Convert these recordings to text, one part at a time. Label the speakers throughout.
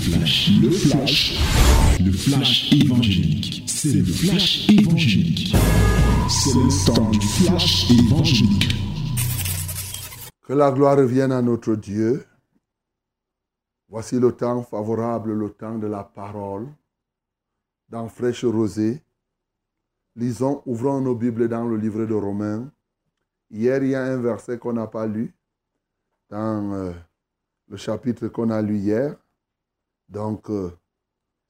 Speaker 1: flash, le flash, le flash évangélique. C'est le flash évangélique. C'est le temps du flash évangélique.
Speaker 2: Que la gloire revienne à notre Dieu. Voici le temps favorable, le temps de la parole. Dans Fraîche Rosée, lisons, ouvrons nos Bibles dans le livre de Romains. Hier, il y a un verset qu'on n'a pas lu dans euh, le chapitre qu'on a lu hier. Donc, euh,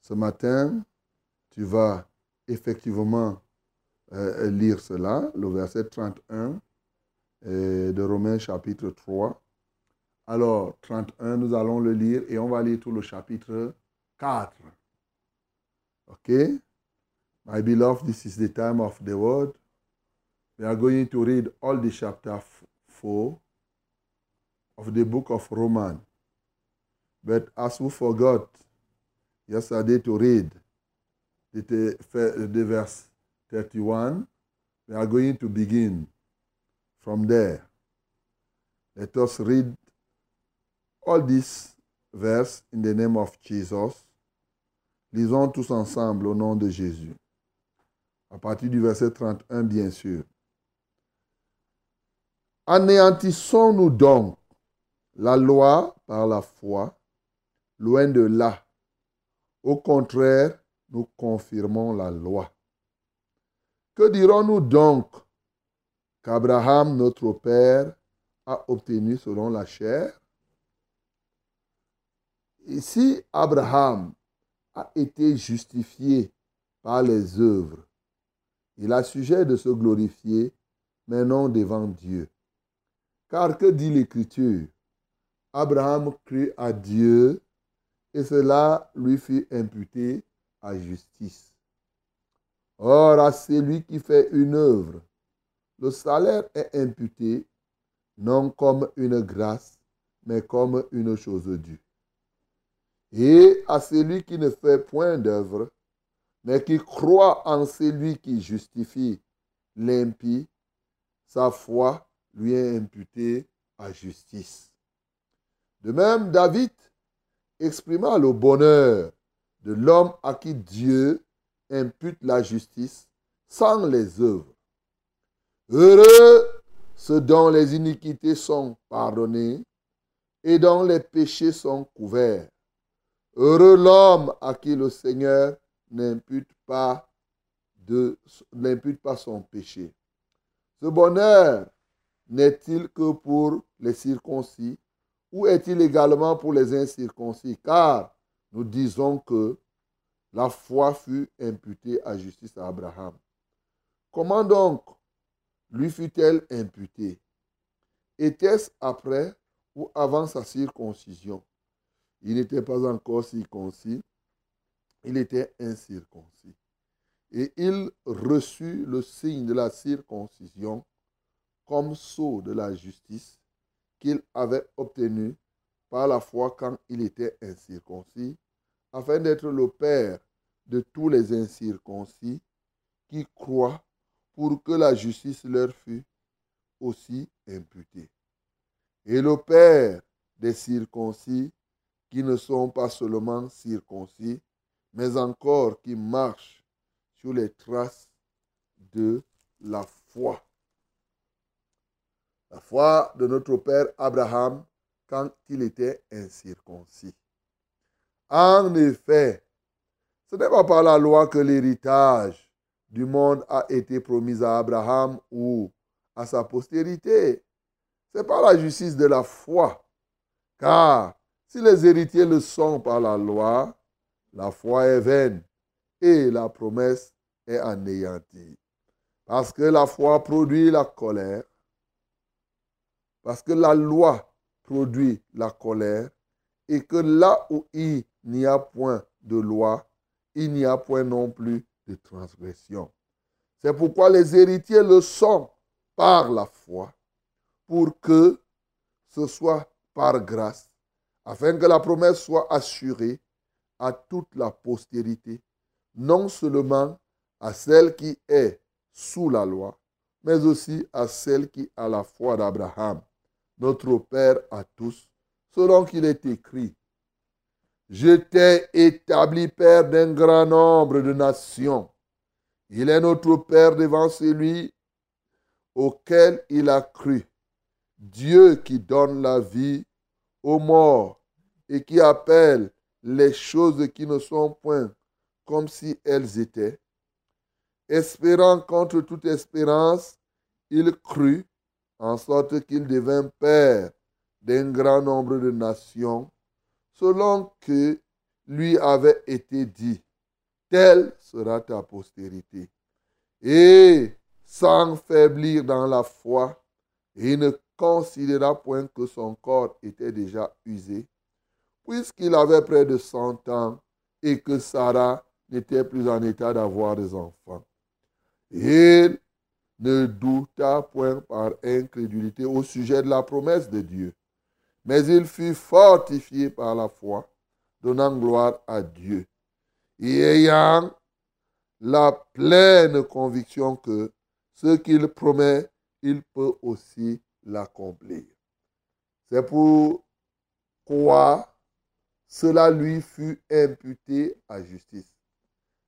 Speaker 2: ce matin, tu vas effectivement euh, lire cela, le verset 31 de Romains chapitre 3. Alors, 31, nous allons le lire et on va lire tout le chapitre 4. OK? My beloved, this is the time of the word. We are going to read all the chapter 4 of the book of Romans. But as we forgot yesterday to read the, the verse 31, we are going to begin from there. Let us read all these verses in the name of Jesus. Lisons tous ensemble au nom de Jésus. À partir du verset 31, bien sûr. Anéantissons-nous donc la loi par la foi Loin de là. Au contraire, nous confirmons la loi. Que dirons-nous donc qu'Abraham, notre Père, a obtenu selon la chair? Ici, Abraham a été justifié par les œuvres. Il a sujet de se glorifier, mais non devant Dieu. Car que dit l'Écriture? Abraham crut à Dieu et cela lui fut imputé à justice. Or, à celui qui fait une œuvre, le salaire est imputé non comme une grâce, mais comme une chose due. Et à celui qui ne fait point d'œuvre, mais qui croit en celui qui justifie l'impie, sa foi lui est imputée à justice. De même, David exprimant le bonheur de l'homme à qui Dieu impute la justice sans les œuvres. Heureux ceux dont les iniquités sont pardonnées et dont les péchés sont couverts. Heureux l'homme à qui le Seigneur n'impute pas, n'impute pas son péché. Ce bonheur n'est-il que pour les circoncis ou est-il également pour les incirconcis? Car nous disons que la foi fut imputée à justice à Abraham. Comment donc lui fut-elle imputée? Était-ce après ou avant sa circoncision? Il n'était pas encore circoncis, il était incirconcis. Et il reçut le signe de la circoncision comme sceau de la justice qu'il avait obtenu par la foi quand il était incirconcis, afin d'être le Père de tous les incirconcis qui croient pour que la justice leur fût aussi imputée. Et le Père des circoncis qui ne sont pas seulement circoncis, mais encore qui marchent sur les traces de la foi la foi de notre père Abraham quand il était incirconcis. En effet, ce n'est pas par la loi que l'héritage du monde a été promis à Abraham ou à sa postérité. C'est par la justice de la foi. Car si les héritiers le sont par la loi, la foi est vaine et la promesse est anéantie. Parce que la foi produit la colère parce que la loi produit la colère et que là où il n'y a point de loi, il n'y a point non plus de transgression. C'est pourquoi les héritiers le sont par la foi, pour que ce soit par grâce, afin que la promesse soit assurée à toute la postérité, non seulement à celle qui est sous la loi, mais aussi à celle qui a la foi d'Abraham notre Père à tous, selon qu'il est écrit. Je t'ai établi Père d'un grand nombre de nations. Il est notre Père devant celui auquel il a cru. Dieu qui donne la vie aux morts et qui appelle les choses qui ne sont point comme si elles étaient. Espérant contre toute espérance, il crut, en sorte qu'il devint père d'un grand nombre de nations, selon que lui avait été dit, telle sera ta postérité. Et sans faiblir dans la foi, il ne considéra point que son corps était déjà usé, puisqu'il avait près de cent ans et que Sarah n'était plus en état d'avoir des enfants. Il ne douta point par incrédulité au sujet de la promesse de Dieu, mais il fut fortifié par la foi, donnant gloire à Dieu, et ayant la pleine conviction que ce qu'il promet, il peut aussi l'accomplir. C'est pour quoi cela lui fut imputé à justice.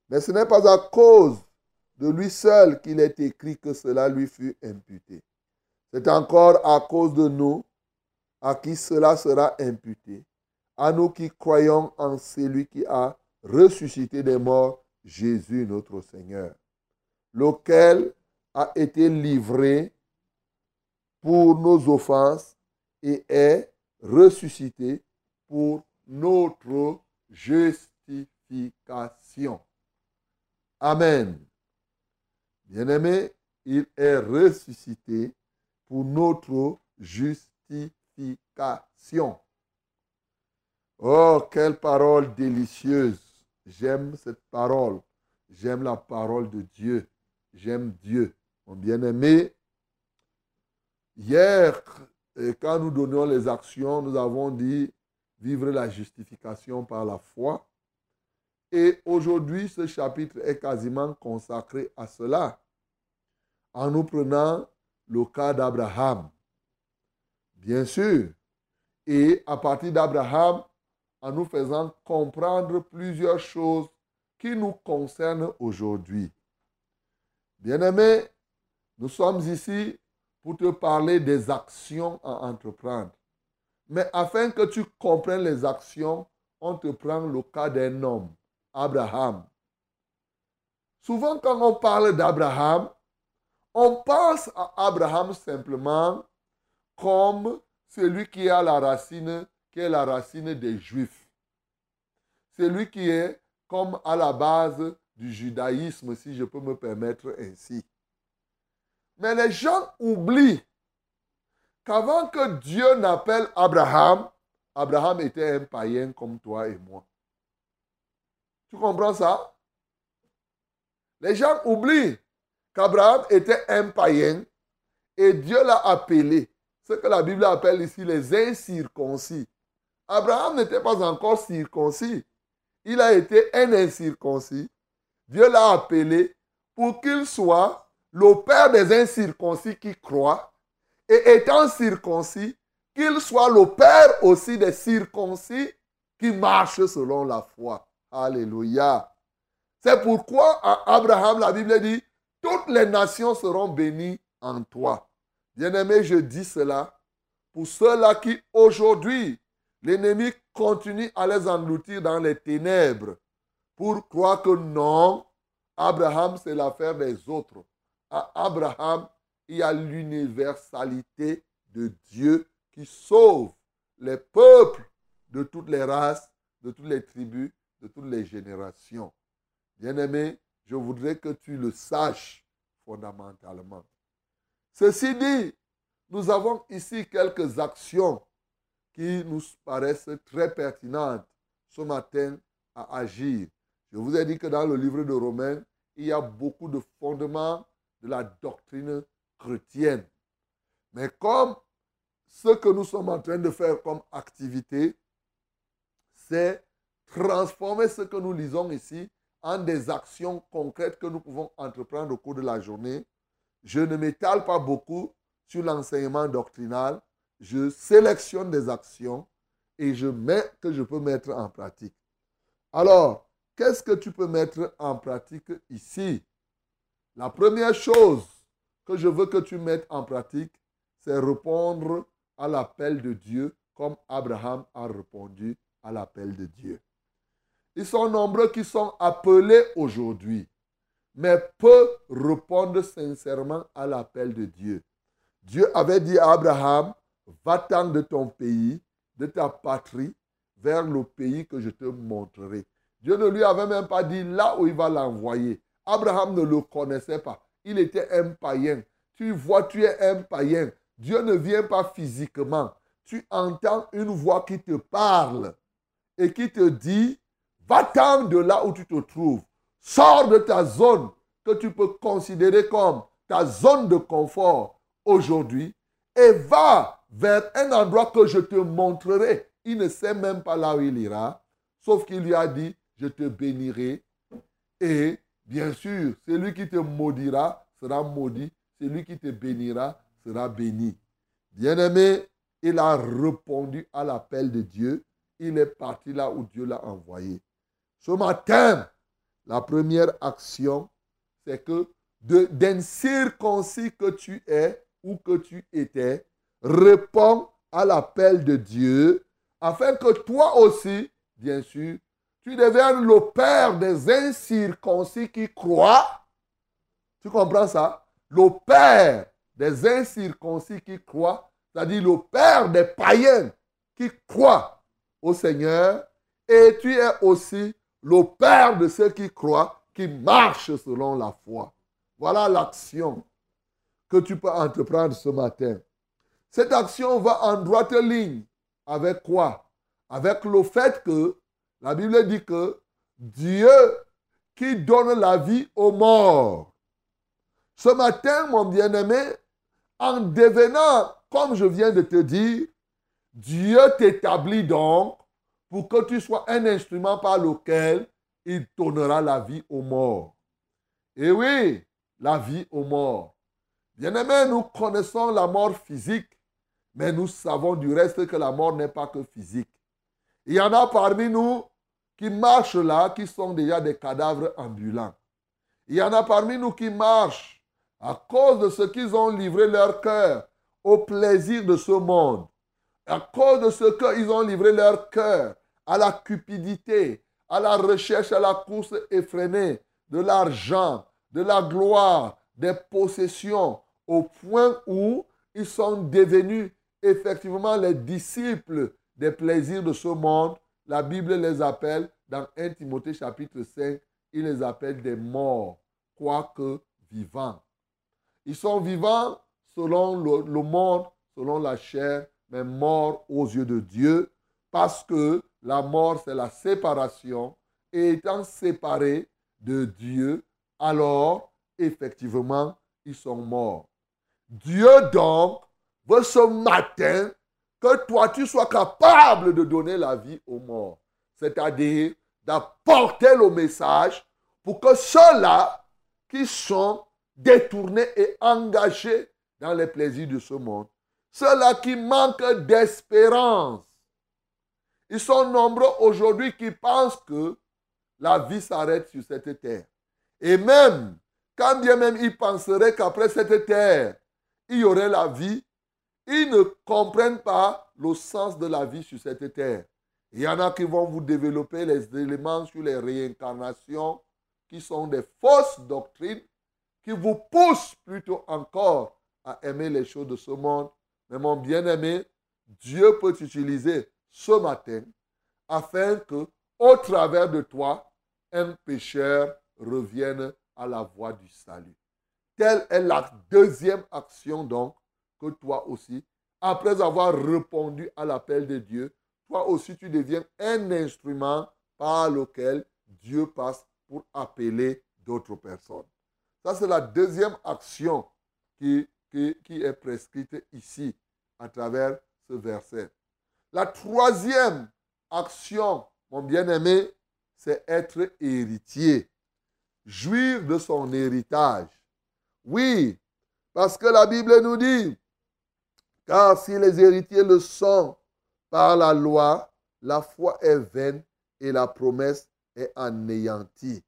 Speaker 2: Mais ce n'est pas à cause de lui seul qu'il est écrit que cela lui fut imputé. C'est encore à cause de nous à qui cela sera imputé, à nous qui croyons en celui qui a ressuscité des morts, Jésus notre Seigneur, lequel a été livré pour nos offenses et est ressuscité pour notre justification. Amen. Bien-aimé, il est ressuscité pour notre justification. Oh, quelle parole délicieuse. J'aime cette parole. J'aime la parole de Dieu. J'aime Dieu. Mon bien-aimé, hier, quand nous donnions les actions, nous avons dit vivre la justification par la foi. Et aujourd'hui, ce chapitre est quasiment consacré à cela, en nous prenant le cas d'Abraham. Bien sûr. Et à partir d'Abraham, en nous faisant comprendre plusieurs choses qui nous concernent aujourd'hui. Bien-aimé, nous sommes ici pour te parler des actions à entreprendre. Mais afin que tu comprennes les actions, on te prend le cas d'un homme, Abraham. Souvent quand on parle d'Abraham, on pense à Abraham simplement comme celui qui a la racine, qui est la racine des Juifs. Celui qui est comme à la base du judaïsme, si je peux me permettre ainsi. Mais les gens oublient qu'avant que Dieu n'appelle Abraham, Abraham était un païen comme toi et moi. Tu comprends ça? Les gens oublient qu'Abraham était un païen et Dieu l'a appelé, ce que la Bible appelle ici les incirconcis. Abraham n'était pas encore circoncis. Il a été un incirconcis. Dieu l'a appelé pour qu'il soit le père des incirconcis qui croient et étant circoncis, qu'il soit le père aussi des circoncis qui marchent selon la foi. Alléluia. C'est pourquoi à Abraham, la Bible dit, toutes les nations seront bénies en toi. Bien-aimé, je dis cela pour ceux-là qui aujourd'hui, l'ennemi continue à les engloutir dans les ténèbres pour croire que non, Abraham, c'est l'affaire des autres. À Abraham, il y a l'universalité de Dieu qui sauve les peuples de toutes les races, de toutes les tribus, de toutes les générations. Bien-aimé, je voudrais que tu le saches fondamentalement. Ceci dit, nous avons ici quelques actions qui nous paraissent très pertinentes ce matin à agir. Je vous ai dit que dans le livre de Romains, il y a beaucoup de fondements de la doctrine chrétienne. Mais comme ce que nous sommes en train de faire comme activité, c'est transformer ce que nous lisons ici en des actions concrètes que nous pouvons entreprendre au cours de la journée. Je ne m'étale pas beaucoup sur l'enseignement doctrinal. Je sélectionne des actions et je mets que je peux mettre en pratique. Alors, qu'est-ce que tu peux mettre en pratique ici? La première chose que je veux que tu mettes en pratique, c'est répondre à l'appel de Dieu comme Abraham a répondu à l'appel de Dieu. Ils sont nombreux qui sont appelés aujourd'hui, mais peu répondent sincèrement à l'appel de Dieu. Dieu avait dit à Abraham, va-t'en de ton pays, de ta patrie, vers le pays que je te montrerai. Dieu ne lui avait même pas dit là où il va l'envoyer. Abraham ne le connaissait pas. Il était un païen. Tu vois, tu es un païen. Dieu ne vient pas physiquement. Tu entends une voix qui te parle et qui te dit, va-t'en de là où tu te trouves. Sors de ta zone que tu peux considérer comme ta zone de confort aujourd'hui et va vers un endroit que je te montrerai. Il ne sait même pas là où il ira, sauf qu'il lui a dit, je te bénirai. Et bien sûr, celui qui te maudira sera maudit, celui qui te bénira sera béni. Bien-aimé, il a répondu à l'appel de Dieu. Il est parti là où Dieu l'a envoyé. Ce matin, la première action, c'est que d'incirconcis que tu es ou que tu étais, réponds à l'appel de Dieu, afin que toi aussi, bien sûr, tu deviennes le père des incirconcis qui croient. Tu comprends ça? Le père des incirconcis qui croient, c'est-à-dire le père des païens qui croient au Seigneur, et tu es aussi le père de ceux qui croient, qui marchent selon la foi. Voilà l'action que tu peux entreprendre ce matin. Cette action va en droite ligne avec quoi? Avec le fait que la Bible dit que Dieu qui donne la vie aux morts. Ce matin, mon bien-aimé, en devenant, comme je viens de te dire, Dieu t'établit donc pour que tu sois un instrument par lequel il donnera la vie aux morts. Et oui, la vie aux morts. Bien-aimés, nous connaissons la mort physique, mais nous savons du reste que la mort n'est pas que physique. Il y en a parmi nous qui marchent là, qui sont déjà des cadavres ambulants. Il y en a parmi nous qui marchent à cause de ce qu'ils ont livré leur cœur au plaisir de ce monde. À cause de ce qu'ils ont livré leur cœur à la cupidité, à la recherche, à la course effrénée de l'argent, de la gloire, des possessions, au point où ils sont devenus effectivement les disciples des plaisirs de ce monde. La Bible les appelle, dans 1 Timothée chapitre 5, il les appelle des morts, quoique vivants. Ils sont vivants selon le, le monde, selon la chair, mais morts aux yeux de Dieu, parce que la mort, c'est la séparation. Et étant séparés de Dieu, alors, effectivement, ils sont morts. Dieu donc veut ce matin que toi, tu sois capable de donner la vie aux morts. C'est-à-dire d'apporter le message pour que ceux-là qui sont détournés et engagés dans les plaisirs de ce monde, ceux-là qui manquent d'espérance, ils sont nombreux aujourd'hui qui pensent que la vie s'arrête sur cette terre. Et même, quand bien même ils penseraient qu'après cette terre, il y aurait la vie, ils ne comprennent pas le sens de la vie sur cette terre. Il y en a qui vont vous développer les éléments sur les réincarnations, qui sont des fausses doctrines, qui vous poussent plutôt encore à aimer les choses de ce monde. Mais mon bien-aimé, Dieu peut t'utiliser ce matin afin que, au travers de toi, un pécheur revienne à la voie du salut. Telle est la deuxième action donc que toi aussi, après avoir répondu à l'appel de Dieu, toi aussi tu deviens un instrument par lequel Dieu passe pour appeler d'autres personnes. Ça, c'est la deuxième action qui, qui, qui, est prescrite ici à travers ce verset. La troisième action, mon bien-aimé, c'est être héritier. Jouir de son héritage. Oui, parce que la Bible nous dit, car si les héritiers le sont par la loi, la foi est vaine et la promesse est anéanti.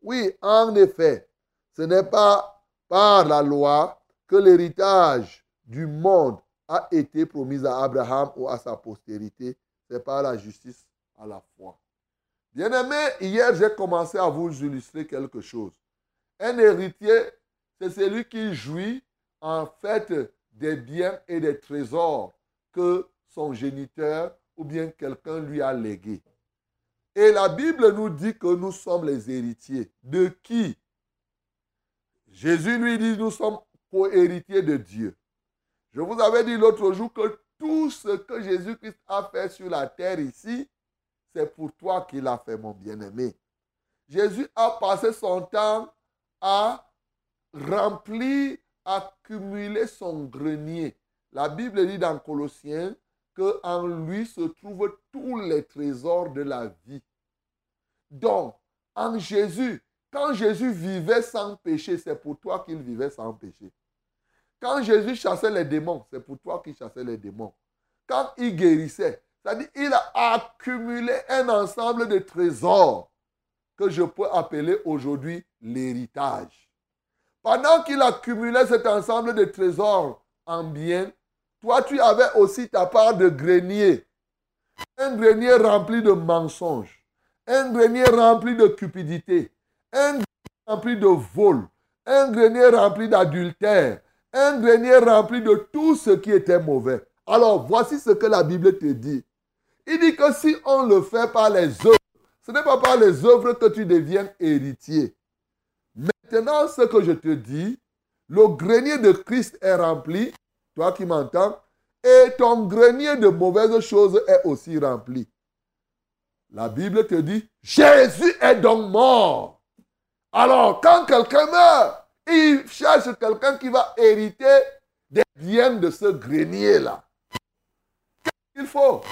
Speaker 2: Oui, en effet, ce n'est pas par la loi que l'héritage du monde a été promis à Abraham ou à sa postérité, c'est par la justice à la foi. Bien-aimé, hier j'ai commencé à vous illustrer quelque chose. Un héritier, c'est celui qui jouit en fait des biens et des trésors que son géniteur ou bien quelqu'un lui a légués. Et la Bible nous dit que nous sommes les héritiers. De qui? Jésus lui dit, nous sommes co-héritiers de Dieu. Je vous avais dit l'autre jour que tout ce que Jésus-Christ a fait sur la terre ici, c'est pour toi qu'il a fait, mon bien-aimé. Jésus a passé son temps à remplir, à cumuler son grenier. La Bible dit dans Colossiens qu'en lui se trouvent tous les trésors de la vie. Donc, en Jésus, quand Jésus vivait sans péché, c'est pour toi qu'il vivait sans péché. Quand Jésus chassait les démons, c'est pour toi qu'il chassait les démons. Quand il guérissait, c'est-à-dire il a accumulé un ensemble de trésors que je peux appeler aujourd'hui l'héritage. Pendant qu'il accumulait cet ensemble de trésors en bien, toi tu avais aussi ta part de grenier. Un grenier rempli de mensonges, un grenier rempli de cupidité, un grenier rempli de vol, un grenier rempli d'adultère, un grenier rempli de tout ce qui était mauvais. Alors, voici ce que la Bible te dit. Il dit que si on le fait par les œuvres, ce n'est pas par les œuvres que tu deviens héritier. Maintenant, ce que je te dis, le grenier de Christ est rempli, toi qui m'entends, et ton grenier de mauvaises choses est aussi rempli. La Bible te dit, Jésus est donc mort. Alors, quand quelqu'un meurt, il cherche quelqu'un qui va hériter des biens de ce grenier-là. Qu'est-ce qu'il faut?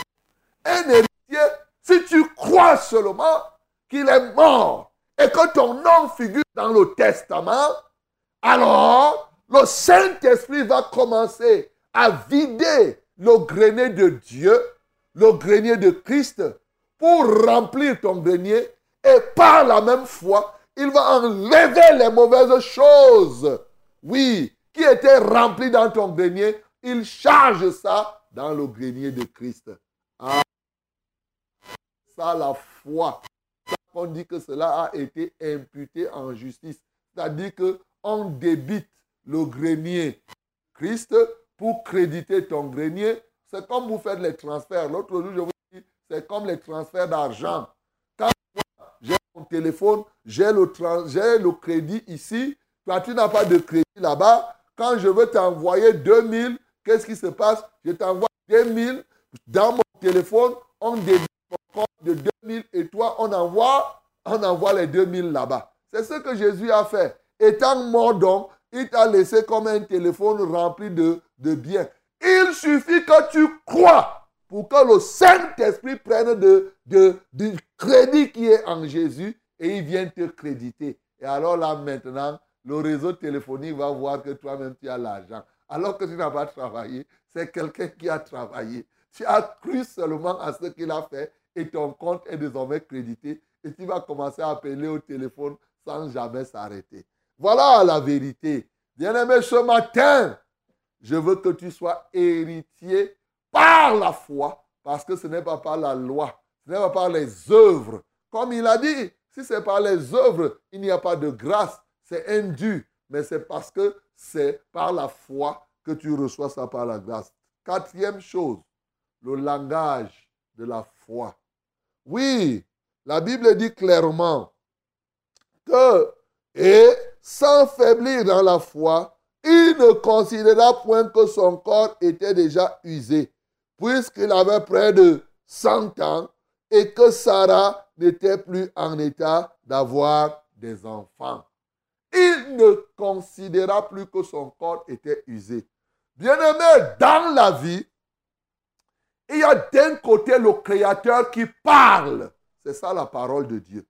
Speaker 2: Un héritier, si tu crois seulement qu'il est mort et que ton nom figure dans le testament, alors le Saint-Esprit va commencer à vider le grenier de Dieu, le grenier de Christ, pour remplir ton grenier et par la même foi, il va enlever les mauvaises choses. Oui, qui étaient remplies dans ton grenier, il charge ça dans le grenier de Christ. Ah, ça, la foi. On dit que cela a été imputé en justice. C'est-à-dire qu'on débite le grenier Christ pour créditer ton grenier. C'est comme vous faites les transferts. L'autre jour, je vous dis, c'est comme les transferts d'argent. Téléphone, j'ai le, le crédit ici, toi tu n'as pas de crédit là-bas. Quand je veux t'envoyer 2000, qu'est-ce qui se passe? Je t'envoie 2000 dans mon téléphone, on débite mon compte de 2000 et toi, on envoie, on envoie les 2000 là-bas. C'est ce que Jésus a fait. Étant mort donc, il t'a laissé comme un téléphone rempli de, de biens. Il suffit que tu crois pour que le Saint-Esprit prenne de, du crédit qui est en Jésus et il vient te créditer. Et alors là, maintenant, le réseau téléphonique va voir que toi-même, tu as l'argent. Alors que tu n'as pas travaillé, c'est quelqu'un qui a travaillé. Tu as cru seulement à ce qu'il a fait et ton compte est désormais crédité et tu vas commencer à appeler au téléphone sans jamais s'arrêter. Voilà la vérité. Bien-aimé, ce matin, je veux que tu sois héritier par la foi, parce que ce n'est pas par la loi, ce n'est pas par les œuvres. Comme il a dit, si c'est par les œuvres, il n'y a pas de grâce, c'est indu, mais c'est parce que c'est par la foi que tu reçois ça par la grâce. Quatrième chose, le langage de la foi. Oui, la Bible dit clairement que, et sans faiblir dans la foi, il ne considéra point que son corps était déjà usé, puisqu'il avait près de 100 ans et que Sarah n'était plus en état d'avoir des enfants. Il ne considéra plus que son corps était usé. Bien-aimé, dans la vie, il y a d'un côté le Créateur qui parle. C'est ça la parole de Dieu.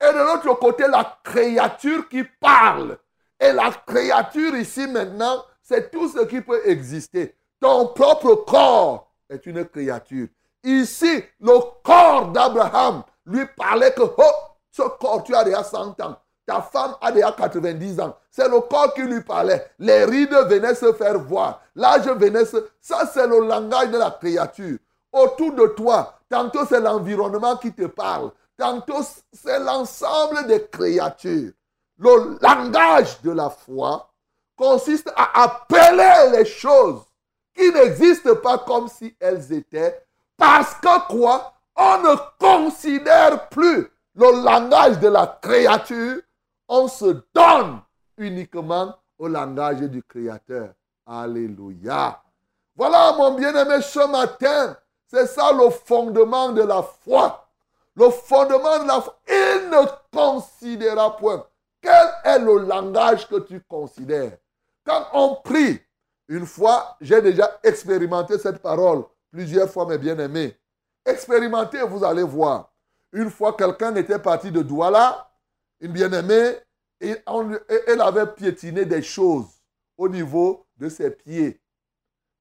Speaker 2: Et de l'autre côté, la créature qui parle. Et la créature ici maintenant, c'est tout ce qui peut exister. Ton propre corps, est une créature. Ici, le corps d'Abraham lui parlait que, oh, Ce corps, tu as déjà 100 ans. Ta femme a déjà 90 ans. C'est le corps qui lui parlait. Les rides venaient se faire voir. L'âge venait se... Ça, c'est le langage de la créature. Autour de toi, tantôt c'est l'environnement qui te parle. Tantôt c'est l'ensemble des créatures. Le langage de la foi consiste à appeler les choses qui n'existent pas comme si elles étaient. Parce que quoi? On ne considère plus le langage de la créature. On se donne uniquement au langage du Créateur. Alléluia. Voilà mon bien-aimé ce matin. C'est ça le fondement de la foi. Le fondement de la foi. Il ne considéra point. Quel est le langage que tu considères? Quand on prie, une fois, j'ai déjà expérimenté cette parole plusieurs fois, mes bien-aimés. Expérimentez, vous allez voir. Une fois, quelqu'un était parti de Douala, une bien-aimée, et elle avait piétiné des choses au niveau de ses pieds.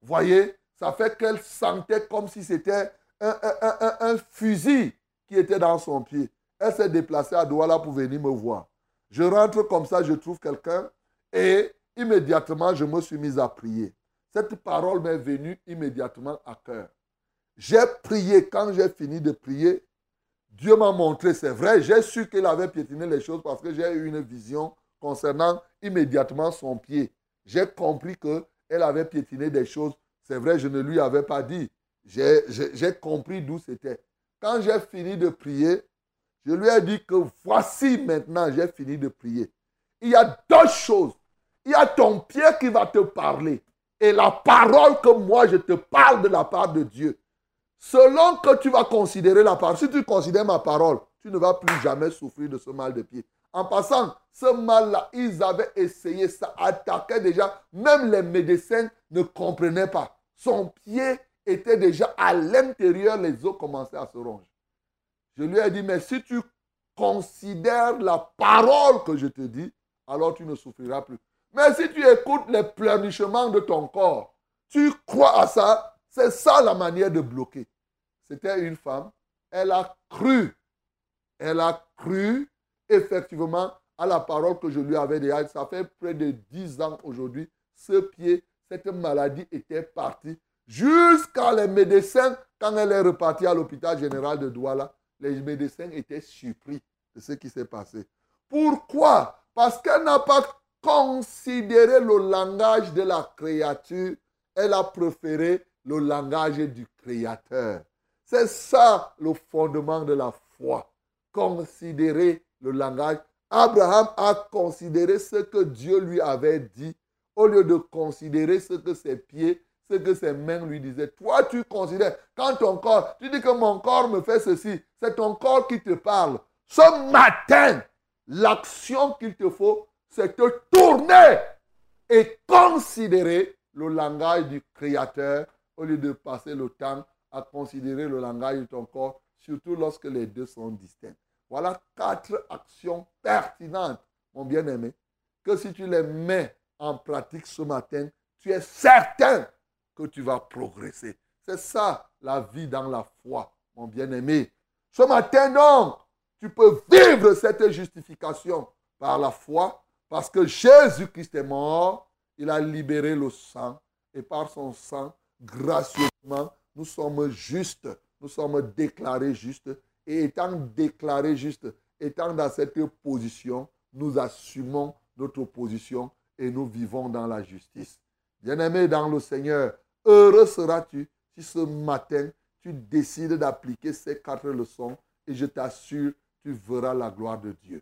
Speaker 2: Voyez, ça fait qu'elle sentait comme si c'était un, fusil qui était dans son pied. Elle s'est déplacée à Douala pour venir me voir. Je rentre comme ça, je trouve quelqu'un et immédiatement, je me suis mis à prier. Cette parole m'est venue immédiatement à cœur. J'ai prié. Quand j'ai fini de prier, Dieu m'a montré, c'est vrai, j'ai su qu'il avait piétiné les choses parce que j'ai eu une vision concernant immédiatement son pied. J'ai compris qu'elle avait piétiné des choses c'est vrai, je ne lui avais pas dit. J'ai compris d'où c'était. Quand j'ai fini de prier, je lui ai dit que voici maintenant, j'ai fini de prier. Il y a deux choses. Il y a ton pied qui va te parler. Et la parole que moi je te parle de la part de Dieu. Selon que tu vas considérer la parole, si tu considères ma parole, tu ne vas plus jamais souffrir de ce mal de pied. En passant, ce mal-là, ils avaient essayé, ça attaquait déjà. Même les médecins ne comprenaient pas. Son pied était déjà à l'intérieur, les os commençaient à se ronger. Je lui ai dit, mais si tu considères la parole que je te dis, alors tu ne souffriras plus. Mais si tu écoutes les pleurnichements de ton corps, tu crois à ça, c'est ça la manière de bloquer. C'était une femme, elle a cru, elle a cru effectivement à la parole que je lui avais dit. Ça fait près de dix ans aujourd'hui, ce pied cette maladie était partie jusqu'à les médecins, quand elle est repartie à l'hôpital général de Douala, les médecins étaient surpris de ce qui s'est passé. Pourquoi? Parce qu'elle n'a pas considéré le langage de la créature, elle a préféré le langage du Créateur. C'est ça le fondement de la foi. Considérer le langage. Abraham a considéré ce que Dieu lui avait dit au lieu de considérer ce que ses pieds, ce que ses mains lui disaient. Toi, tu considères, quand ton corps, tu dis que mon corps me fait ceci, c'est ton corps qui te parle. Ce matin, l'action qu'il te faut, c'est te tourner et considérer le langage du Créateur au lieu de passer le temps à considérer le langage de ton corps, surtout lorsque les deux sont distincts. Voilà quatre actions pertinentes, mon bien-aimé, que si tu les mets en pratique ce matin, tu es certain que tu vas progresser. C'est ça la vie dans la foi, mon bien-aimé. Ce matin donc, tu peux vivre cette justification par la foi parce que Jésus-Christ est mort, il a libéré le sang et par son sang, gracieusement, nous sommes justes, nous sommes déclarés justes et étant déclarés justes, étant dans cette position, nous assumons notre position et nous vivons dans la justice. Bien-aimé dans le Seigneur, heureux seras-tu si ce matin tu décides d'appliquer ces quatre leçons et je t'assure, tu verras la gloire de Dieu.